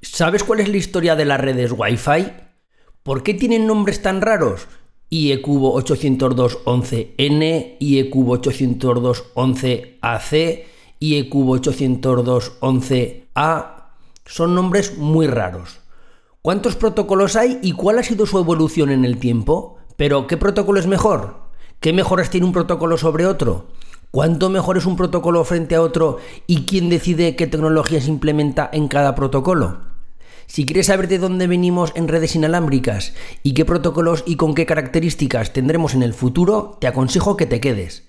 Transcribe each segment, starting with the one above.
¿Sabes cuál es la historia de las redes Wi-Fi? ¿Por qué tienen nombres tan raros? IE cubo 802.11n, IE cubo 802.11ac, IE cubo 802.11a. Son nombres muy raros. ¿Cuántos protocolos hay y cuál ha sido su evolución en el tiempo? Pero, ¿qué protocolo es mejor? ¿Qué mejoras tiene un protocolo sobre otro? ¿Cuánto mejor es un protocolo frente a otro y quién decide qué tecnología se implementa en cada protocolo? Si quieres saber de dónde venimos en redes inalámbricas y qué protocolos y con qué características tendremos en el futuro, te aconsejo que te quedes.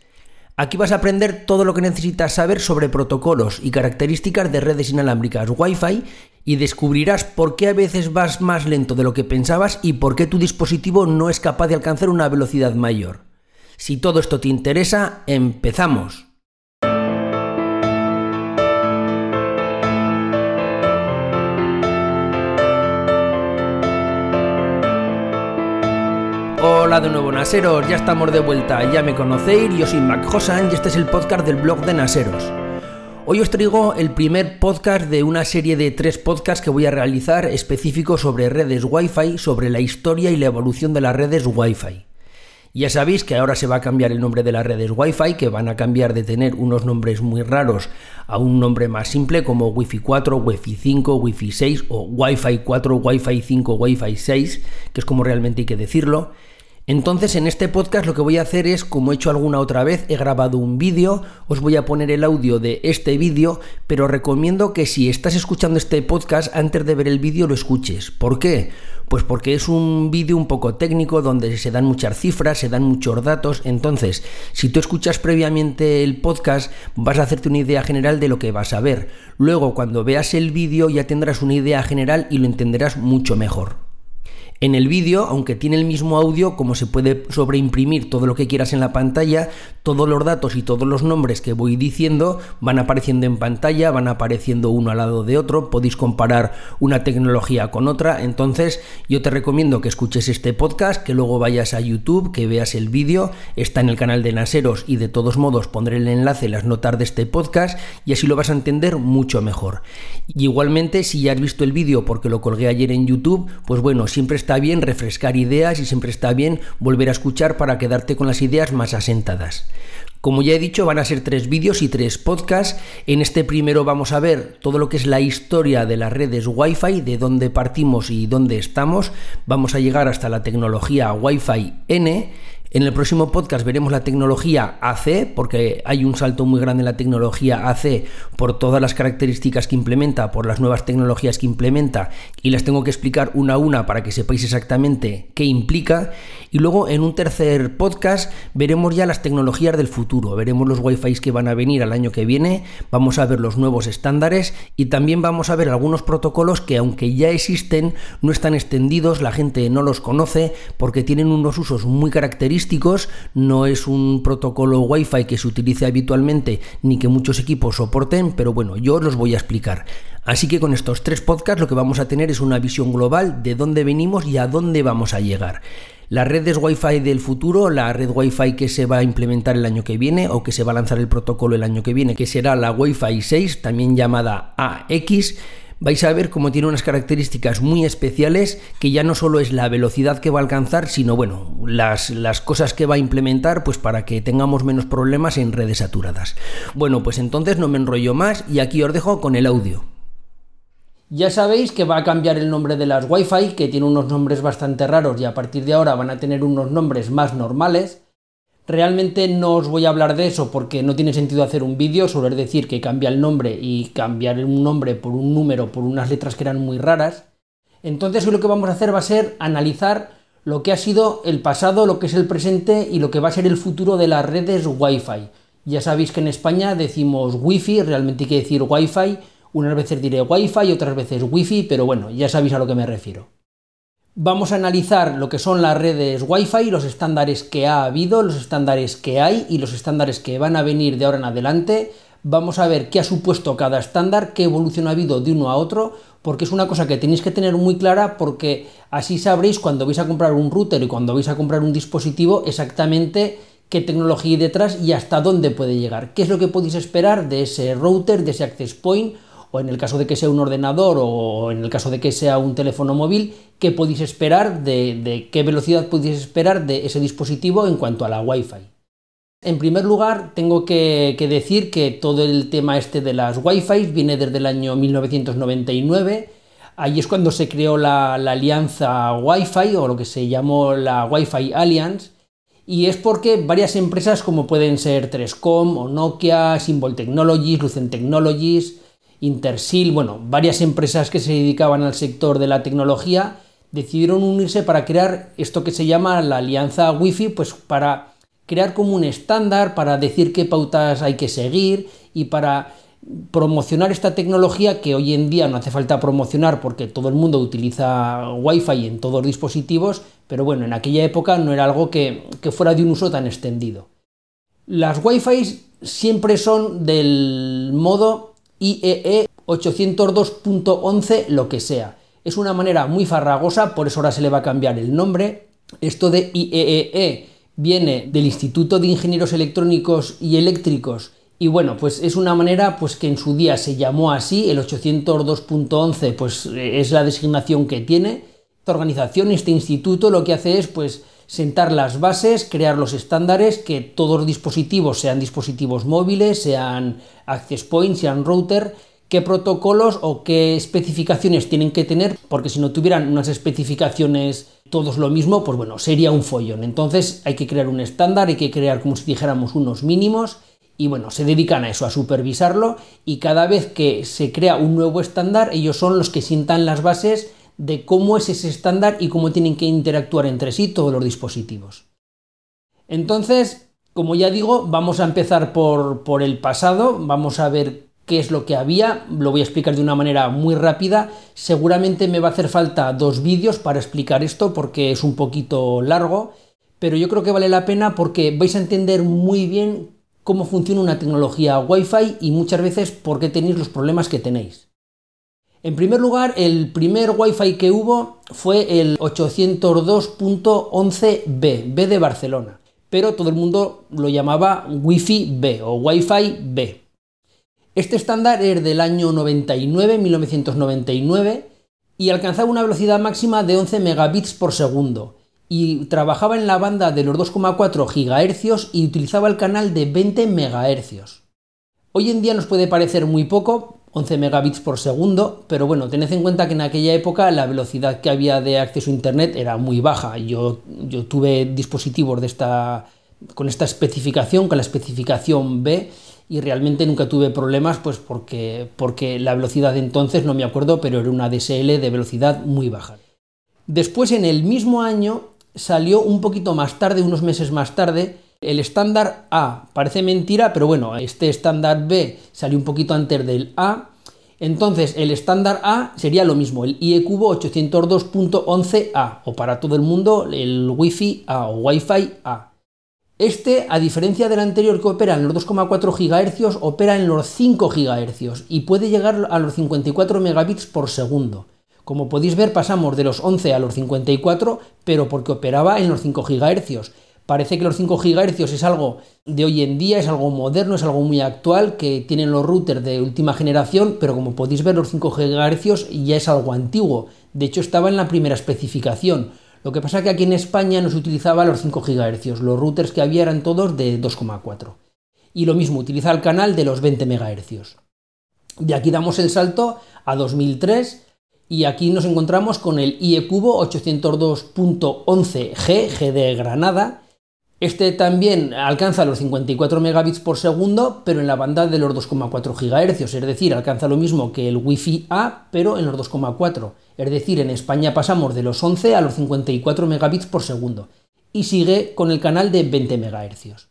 Aquí vas a aprender todo lo que necesitas saber sobre protocolos y características de redes inalámbricas Wi-Fi y descubrirás por qué a veces vas más lento de lo que pensabas y por qué tu dispositivo no es capaz de alcanzar una velocidad mayor. Si todo esto te interesa, empezamos. Hola de nuevo Naseros, ya estamos de vuelta, ya me conocéis, yo soy Mac Hosan y este es el podcast del blog de Naseros. Hoy os traigo el primer podcast de una serie de tres podcasts que voy a realizar específicos sobre redes Wi-Fi, sobre la historia y la evolución de las redes Wi-Fi. Ya sabéis que ahora se va a cambiar el nombre de las redes Wi-Fi, que van a cambiar de tener unos nombres muy raros a un nombre más simple como Wi-Fi 4, Wi-Fi 5, Wi-Fi 6 o Wi-Fi 4, Wi-Fi 5, Wi-Fi 6, que es como realmente hay que decirlo. Entonces en este podcast lo que voy a hacer es, como he hecho alguna otra vez, he grabado un vídeo, os voy a poner el audio de este vídeo, pero recomiendo que si estás escuchando este podcast antes de ver el vídeo lo escuches. ¿Por qué? Pues porque es un vídeo un poco técnico donde se dan muchas cifras, se dan muchos datos, entonces si tú escuchas previamente el podcast vas a hacerte una idea general de lo que vas a ver. Luego cuando veas el vídeo ya tendrás una idea general y lo entenderás mucho mejor. En el vídeo, aunque tiene el mismo audio, como se puede sobreimprimir todo lo que quieras en la pantalla, todos los datos y todos los nombres que voy diciendo van apareciendo en pantalla, van apareciendo uno al lado de otro, podéis comparar una tecnología con otra, entonces yo te recomiendo que escuches este podcast, que luego vayas a YouTube, que veas el vídeo, está en el canal de Naseros y de todos modos pondré el enlace en las notas de este podcast y así lo vas a entender mucho mejor. Y igualmente, si ya has visto el vídeo porque lo colgué ayer en YouTube, pues bueno, siempre está bien refrescar ideas y siempre está bien volver a escuchar para quedarte con las ideas más asentadas. Como ya he dicho, van a ser tres vídeos y tres podcasts. En este primero vamos a ver todo lo que es la historia de las redes Wi-Fi, de dónde partimos y dónde estamos. Vamos a llegar hasta la tecnología Wi-Fi N en el próximo podcast veremos la tecnología AC, porque hay un salto muy grande en la tecnología AC por todas las características que implementa, por las nuevas tecnologías que implementa, y las tengo que explicar una a una para que sepáis exactamente qué implica. Y luego en un tercer podcast veremos ya las tecnologías del futuro, veremos los Wi-Fi que van a venir al año que viene, vamos a ver los nuevos estándares y también vamos a ver algunos protocolos que aunque ya existen, no están extendidos, la gente no los conoce porque tienen unos usos muy característicos no es un protocolo Wi-Fi que se utilice habitualmente ni que muchos equipos soporten, pero bueno, yo los voy a explicar. Así que con estos tres podcasts lo que vamos a tener es una visión global de dónde venimos y a dónde vamos a llegar. Las redes Wi-Fi del futuro, la red Wi-Fi que se va a implementar el año que viene o que se va a lanzar el protocolo el año que viene, que será la Wi-Fi 6, también llamada AX, vais a ver cómo tiene unas características muy especiales que ya no solo es la velocidad que va a alcanzar, sino bueno, las, las cosas que va a implementar pues para que tengamos menos problemas en redes saturadas. Bueno, pues entonces no me enrollo más y aquí os dejo con el audio. Ya sabéis que va a cambiar el nombre de las Wi-Fi, que tiene unos nombres bastante raros y a partir de ahora van a tener unos nombres más normales. Realmente no os voy a hablar de eso porque no tiene sentido hacer un vídeo, sobre decir que cambia el nombre y cambiar un nombre por un número, por unas letras que eran muy raras. Entonces hoy lo que vamos a hacer va a ser analizar lo que ha sido el pasado, lo que es el presente y lo que va a ser el futuro de las redes Wi-Fi. Ya sabéis que en España decimos Wi-Fi, realmente hay que decir Wi-Fi. Unas veces diré Wi-Fi, otras veces Wi-Fi, pero bueno, ya sabéis a lo que me refiero. Vamos a analizar lo que son las redes Wi-Fi, los estándares que ha habido, los estándares que hay y los estándares que van a venir de ahora en adelante. Vamos a ver qué ha supuesto cada estándar, qué evolución ha habido de uno a otro, porque es una cosa que tenéis que tener muy clara porque así sabréis cuando vais a comprar un router y cuando vais a comprar un dispositivo exactamente qué tecnología hay detrás y hasta dónde puede llegar. ¿Qué es lo que podéis esperar de ese router, de ese access point o en el caso de que sea un ordenador o en el caso de que sea un teléfono móvil, qué podéis esperar de, qué velocidad podéis esperar de ese dispositivo en cuanto a la Wi-Fi. En primer lugar, tengo que, decir que todo el tema este de las Wi-Fi viene desde el año 1999. Ahí es cuando se creó la, la alianza Wi-Fi o lo que se llamó la Wi-Fi Alliance. Y es porque varias empresas como pueden ser Trescom o Nokia, Symbol Technologies, Lucent Technologies, Intersil, bueno, varias empresas que se dedicaban al sector de la tecnología decidieron unirse para crear esto que se llama la alianza Wi-Fi, pues para crear como un estándar, para decir qué pautas hay que seguir y para promocionar esta tecnología que hoy en día no hace falta promocionar porque todo el mundo utiliza Wi-Fi en todos los dispositivos, pero bueno, en aquella época no era algo que, que fuera de un uso tan extendido. Las Wi-Fi siempre son del modo IEE 802.11 lo que sea. Es una manera muy farragosa, por eso ahora se le va a cambiar el nombre. Esto de IEEE e viene del Instituto de Ingenieros Electrónicos y Eléctricos y bueno, pues es una manera pues que en su día se llamó así, el 802.11 pues es la designación que tiene. Esta organización, este instituto lo que hace es pues sentar las bases, crear los estándares, que todos los dispositivos sean dispositivos móviles, sean access points, sean router, qué protocolos o qué especificaciones tienen que tener, porque si no tuvieran unas especificaciones todos lo mismo, pues bueno, sería un follón. Entonces hay que crear un estándar, hay que crear como si dijéramos unos mínimos y bueno, se dedican a eso, a supervisarlo y cada vez que se crea un nuevo estándar, ellos son los que sientan las bases de cómo es ese estándar y cómo tienen que interactuar entre sí todos los dispositivos. Entonces, como ya digo, vamos a empezar por, por el pasado, vamos a ver qué es lo que había, lo voy a explicar de una manera muy rápida, seguramente me va a hacer falta dos vídeos para explicar esto porque es un poquito largo, pero yo creo que vale la pena porque vais a entender muy bien cómo funciona una tecnología Wi-Fi y muchas veces por qué tenéis los problemas que tenéis. En primer lugar, el primer Wi-Fi que hubo fue el 802.11b, B de Barcelona, pero todo el mundo lo llamaba Wi-Fi B o Wi-Fi B. Este estándar es del año 99, 1999, y alcanzaba una velocidad máxima de 11 megabits por segundo, y trabajaba en la banda de los 2,4 GHz y utilizaba el canal de 20 MHz. Hoy en día nos puede parecer muy poco, 11 megabits por segundo, pero bueno, tened en cuenta que en aquella época la velocidad que había de acceso a Internet era muy baja. Yo, yo tuve dispositivos con esta especificación, con la especificación B, y realmente nunca tuve problemas, pues porque, porque la velocidad de entonces, no me acuerdo, pero era una DSL de velocidad muy baja. Después, en el mismo año, salió un poquito más tarde, unos meses más tarde, el estándar A. Parece mentira, pero bueno, este estándar B salió un poquito antes del A. Entonces, el estándar A sería lo mismo, el IE cubo 802.11a, o para todo el mundo, el Wi-Fi A o Wi-Fi A. Este, a diferencia del anterior que opera en los 2,4 GHz, opera en los 5 GHz y puede llegar a los 54 megabits por segundo. Como podéis ver, pasamos de los 11 a los 54, pero porque operaba en los 5 GHz. Parece que los 5 GHz es algo de hoy en día, es algo moderno, es algo muy actual, que tienen los routers de última generación, pero como podéis ver, los 5 GHz ya es algo antiguo. De hecho, estaba en la primera especificación. Lo que pasa es que aquí en España no se utilizaba los 5 GHz, los routers que había eran todos de 2,4. Y lo mismo, utiliza el canal de los 20 MHz. De aquí damos el salto a 2003 y aquí nos encontramos con el IE cubo 802.11G, G de Granada, este también alcanza los 54 megabits por segundo, pero en la banda de los 2,4 GHz, es decir, alcanza lo mismo que el Wi-Fi A, pero en los 2,4. Es decir, en España pasamos de los 11 a los 54 megabits por segundo y sigue con el canal de 20 MHz.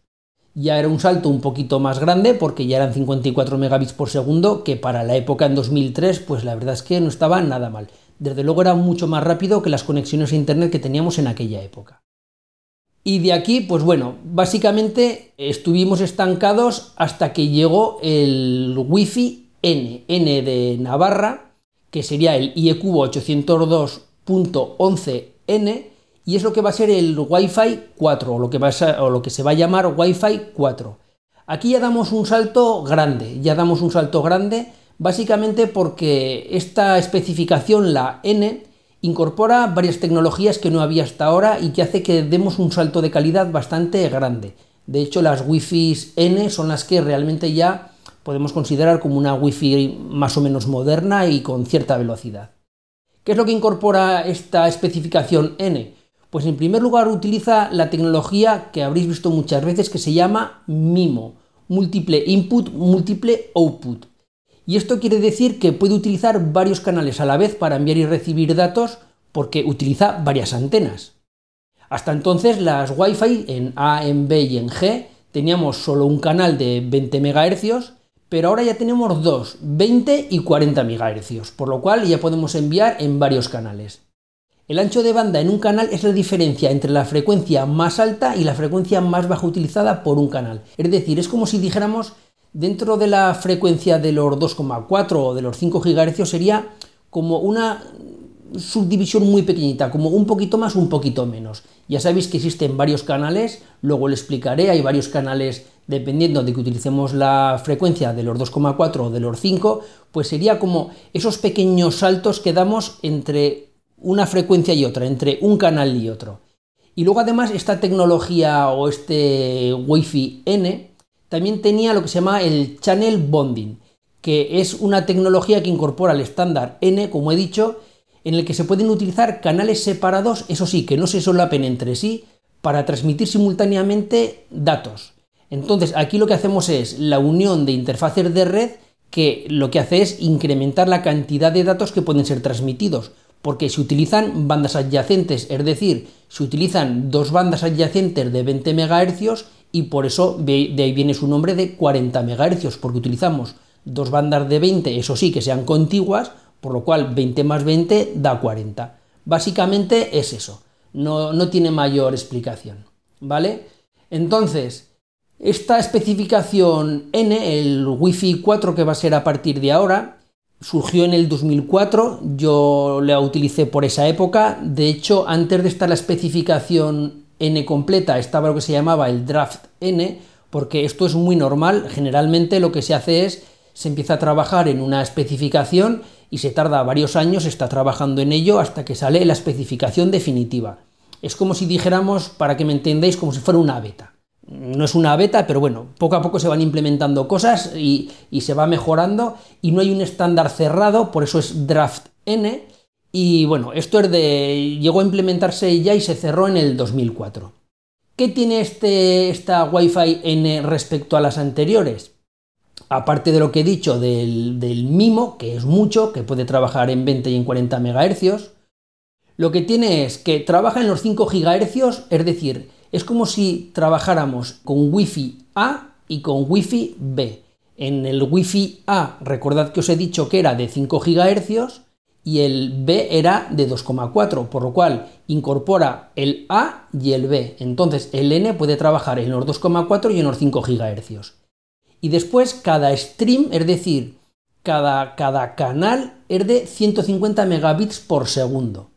Ya era un salto un poquito más grande porque ya eran 54 megabits por segundo, que para la época en 2003, pues la verdad es que no estaba nada mal. Desde luego era mucho más rápido que las conexiones a internet que teníamos en aquella época. Y de aquí, pues bueno, básicamente estuvimos estancados hasta que llegó el Wi-Fi N, N de Navarra, que sería el IEQ 802.11n, y es lo que va a ser el Wi-Fi 4, o lo que, va o lo que se va a llamar Wi-Fi 4. Aquí ya damos un salto grande, ya damos un salto grande, básicamente porque esta especificación, la N, incorpora varias tecnologías que no había hasta ahora y que hace que demos un salto de calidad bastante grande. De hecho, las Wi-Fi N son las que realmente ya podemos considerar como una Wi-Fi más o menos moderna y con cierta velocidad. ¿Qué es lo que incorpora esta especificación N? Pues en primer lugar utiliza la tecnología que habréis visto muchas veces que se llama MIMO, múltiple input, múltiple output. Y esto quiere decir que puede utilizar varios canales a la vez para enviar y recibir datos porque utiliza varias antenas. Hasta entonces las Wi-Fi en A, en B y en G teníamos solo un canal de 20 MHz, pero ahora ya tenemos dos, 20 y 40 MHz, por lo cual ya podemos enviar en varios canales. El ancho de banda en un canal es la diferencia entre la frecuencia más alta y la frecuencia más baja utilizada por un canal. Es decir, es como si dijéramos dentro de la frecuencia de los 2,4 o de los 5 GHz sería como una subdivisión muy pequeñita, como un poquito más, un poquito menos. Ya sabéis que existen varios canales, luego lo explicaré, hay varios canales dependiendo de que utilicemos la frecuencia de los 2,4 o de los 5, pues sería como esos pequeños saltos que damos entre una frecuencia y otra, entre un canal y otro. Y luego además esta tecnología o este Wi-Fi N también tenía lo que se llama el Channel Bonding, que es una tecnología que incorpora el estándar N, como he dicho, en el que se pueden utilizar canales separados, eso sí, que no se solapen entre sí, para transmitir simultáneamente datos. Entonces, aquí lo que hacemos es la unión de interfaces de red que lo que hace es incrementar la cantidad de datos que pueden ser transmitidos, porque se utilizan bandas adyacentes, es decir, se utilizan dos bandas adyacentes de 20 MHz y por eso de ahí viene su nombre de 40 MHz, porque utilizamos dos bandas de 20, eso sí, que sean contiguas, por lo cual 20 más 20 da 40. Básicamente es eso, no, no tiene mayor explicación, ¿vale? Entonces, esta especificación N, el Wi-Fi 4 que va a ser a partir de ahora, surgió en el 2004, yo la utilicé por esa época, de hecho antes de estar la especificación N completa estaba lo que se llamaba el draft N, porque esto es muy normal, generalmente lo que se hace es, se empieza a trabajar en una especificación y se tarda varios años, está trabajando en ello hasta que sale la especificación definitiva. Es como si dijéramos, para que me entendáis, como si fuera una beta. No es una beta, pero bueno, poco a poco se van implementando cosas y, y se va mejorando y no hay un estándar cerrado, por eso es draft N, y bueno, esto es de, llegó a implementarse ya y se cerró en el 2004. ¿Qué tiene este, esta Wi-Fi N respecto a las anteriores? Aparte de lo que he dicho del, del MIMO, que es mucho, que puede trabajar en 20 y en 40 MHz, lo que tiene es que trabaja en los 5 GHz, es decir, es como si trabajáramos con Wi-Fi A y con Wi-Fi B. En el Wi-Fi A, recordad que os he dicho que era de 5 GHz, y el B era de 2,4, por lo cual incorpora el A y el B. Entonces el N puede trabajar en los 2,4 y en los 5 GHz. Y después cada stream, es decir, cada, cada canal es de 150 megabits por segundo.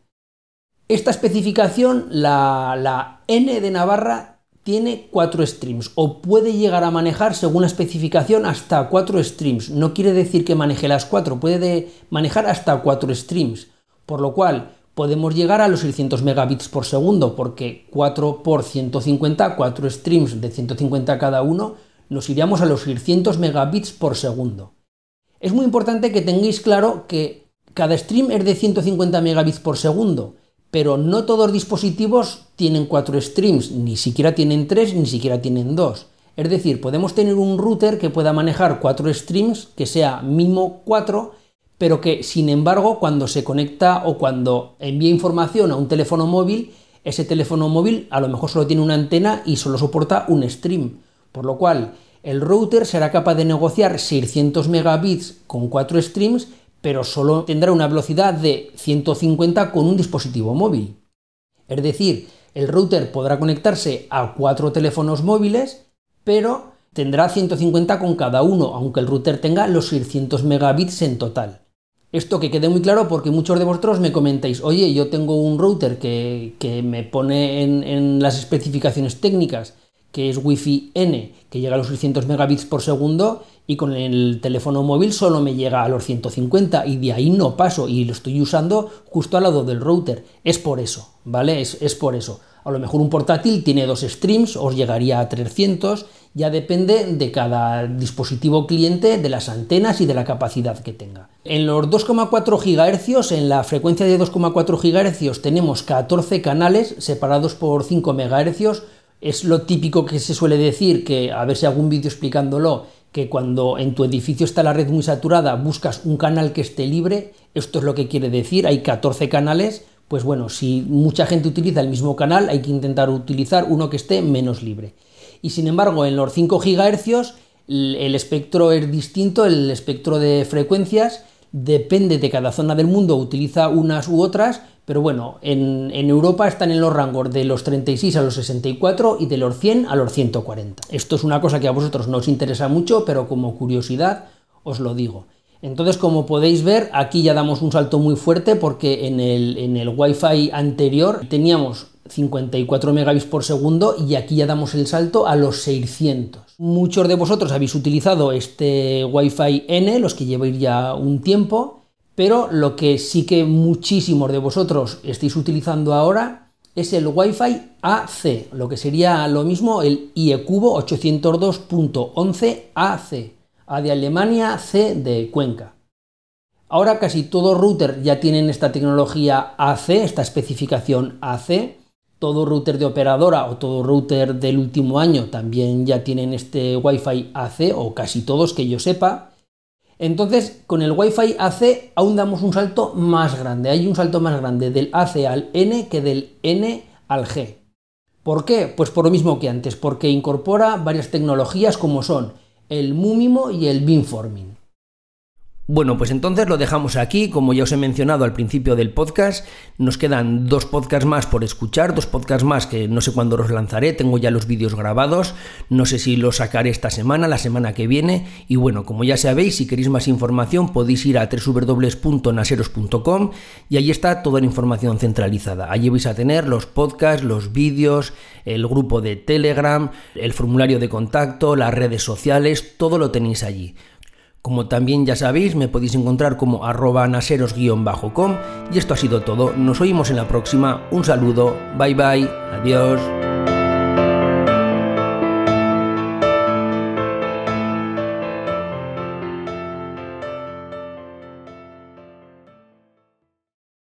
Esta especificación, la, la N de Navarra, tiene cuatro streams o puede llegar a manejar según la especificación hasta cuatro streams. No quiere decir que maneje las cuatro, puede manejar hasta cuatro streams. Por lo cual podemos llegar a los 600 megabits por segundo porque 4 por 150, 4 streams de 150 cada uno, nos iríamos a los 600 megabits por segundo. Es muy importante que tengáis claro que cada stream es de 150 megabits por segundo pero no todos los dispositivos tienen cuatro streams, ni siquiera tienen tres, ni siquiera tienen dos. Es decir, podemos tener un router que pueda manejar cuatro streams, que sea MIMO 4, pero que sin embargo cuando se conecta o cuando envía información a un teléfono móvil, ese teléfono móvil a lo mejor solo tiene una antena y solo soporta un stream. Por lo cual, el router será capaz de negociar 600 megabits con 4 streams, pero solo tendrá una velocidad de 150 con un dispositivo móvil. Es decir, el router podrá conectarse a cuatro teléfonos móviles, pero tendrá 150 con cada uno, aunque el router tenga los 600 megabits en total. Esto que quede muy claro porque muchos de vosotros me comentáis, oye, yo tengo un router que, me pone en, las especificaciones técnicas que es Wi-Fi N, que llega a los 600 megabits por segundo, y con el teléfono móvil solo me llega a los 150, y de ahí no paso, y lo estoy usando justo al lado del router. Es por eso, ¿vale? Es, es por eso. A lo mejor un portátil tiene dos streams, os llegaría a 300, ya depende de cada dispositivo cliente, de las antenas y de la capacidad que tenga. En los 2,4 GHz, en la frecuencia de 2,4 GHz, tenemos 14 canales separados por 5 MHz. Es lo típico que se suele decir, que a ver si algún vídeo explicándolo, que cuando en tu edificio está la red muy saturada buscas un canal que esté libre, esto es lo que quiere decir, hay 14 canales, pues bueno, si mucha gente utiliza el mismo canal, hay que intentar utilizar uno que esté menos libre. Y sin embargo en los 5 GHz el espectro es distinto, el espectro de frecuencias depende de cada zona del mundo, utiliza unas u otras, pero bueno, en, Europa están en los rangos de los 36 a los 64 y de los 100 a los 140. Esto es una cosa que a vosotros no os interesa mucho, pero como curiosidad os lo digo. Entonces, como podéis ver, aquí ya damos un salto muy fuerte porque en el, en el Wi-Fi anterior teníamos 54 megabits por segundo y aquí ya damos el salto a los 600. Muchos de vosotros habéis utilizado este Wi-Fi N, los que lleváis ya un tiempo, pero lo que sí que muchísimos de vosotros estáis utilizando ahora es el Wi-Fi AC, lo que sería lo mismo el IEcubo 802.11AC, A de Alemania, C de Cuenca. Ahora casi todos routers ya tienen esta tecnología AC, esta especificación AC, todo router de operadora o todo router del último año también ya tienen este Wi-Fi AC o casi todos que yo sepa. Entonces, con el Wi-Fi AC aún damos un salto más grande. Hay un salto más grande del AC al N que del N al G. ¿Por qué? Pues por lo mismo que antes, porque incorpora varias tecnologías como son el MUMIMO y el beamforming. Bueno, pues entonces lo dejamos aquí. Como ya os he mencionado al principio del podcast, nos quedan dos podcasts más por escuchar, dos podcasts más que no sé cuándo los lanzaré. Tengo ya los vídeos grabados. No sé si los sacaré esta semana, la semana que viene. Y bueno, como ya sabéis, si queréis más información podéis ir a www.naseros.com y ahí está toda la información centralizada. Allí vais a tener los podcasts, los vídeos, el grupo de Telegram, el formulario de contacto, las redes sociales, todo lo tenéis allí. Como también ya sabéis, me podéis encontrar como arroba naseros-com y esto ha sido todo. Nos oímos en la próxima. Un saludo, bye bye, adiós.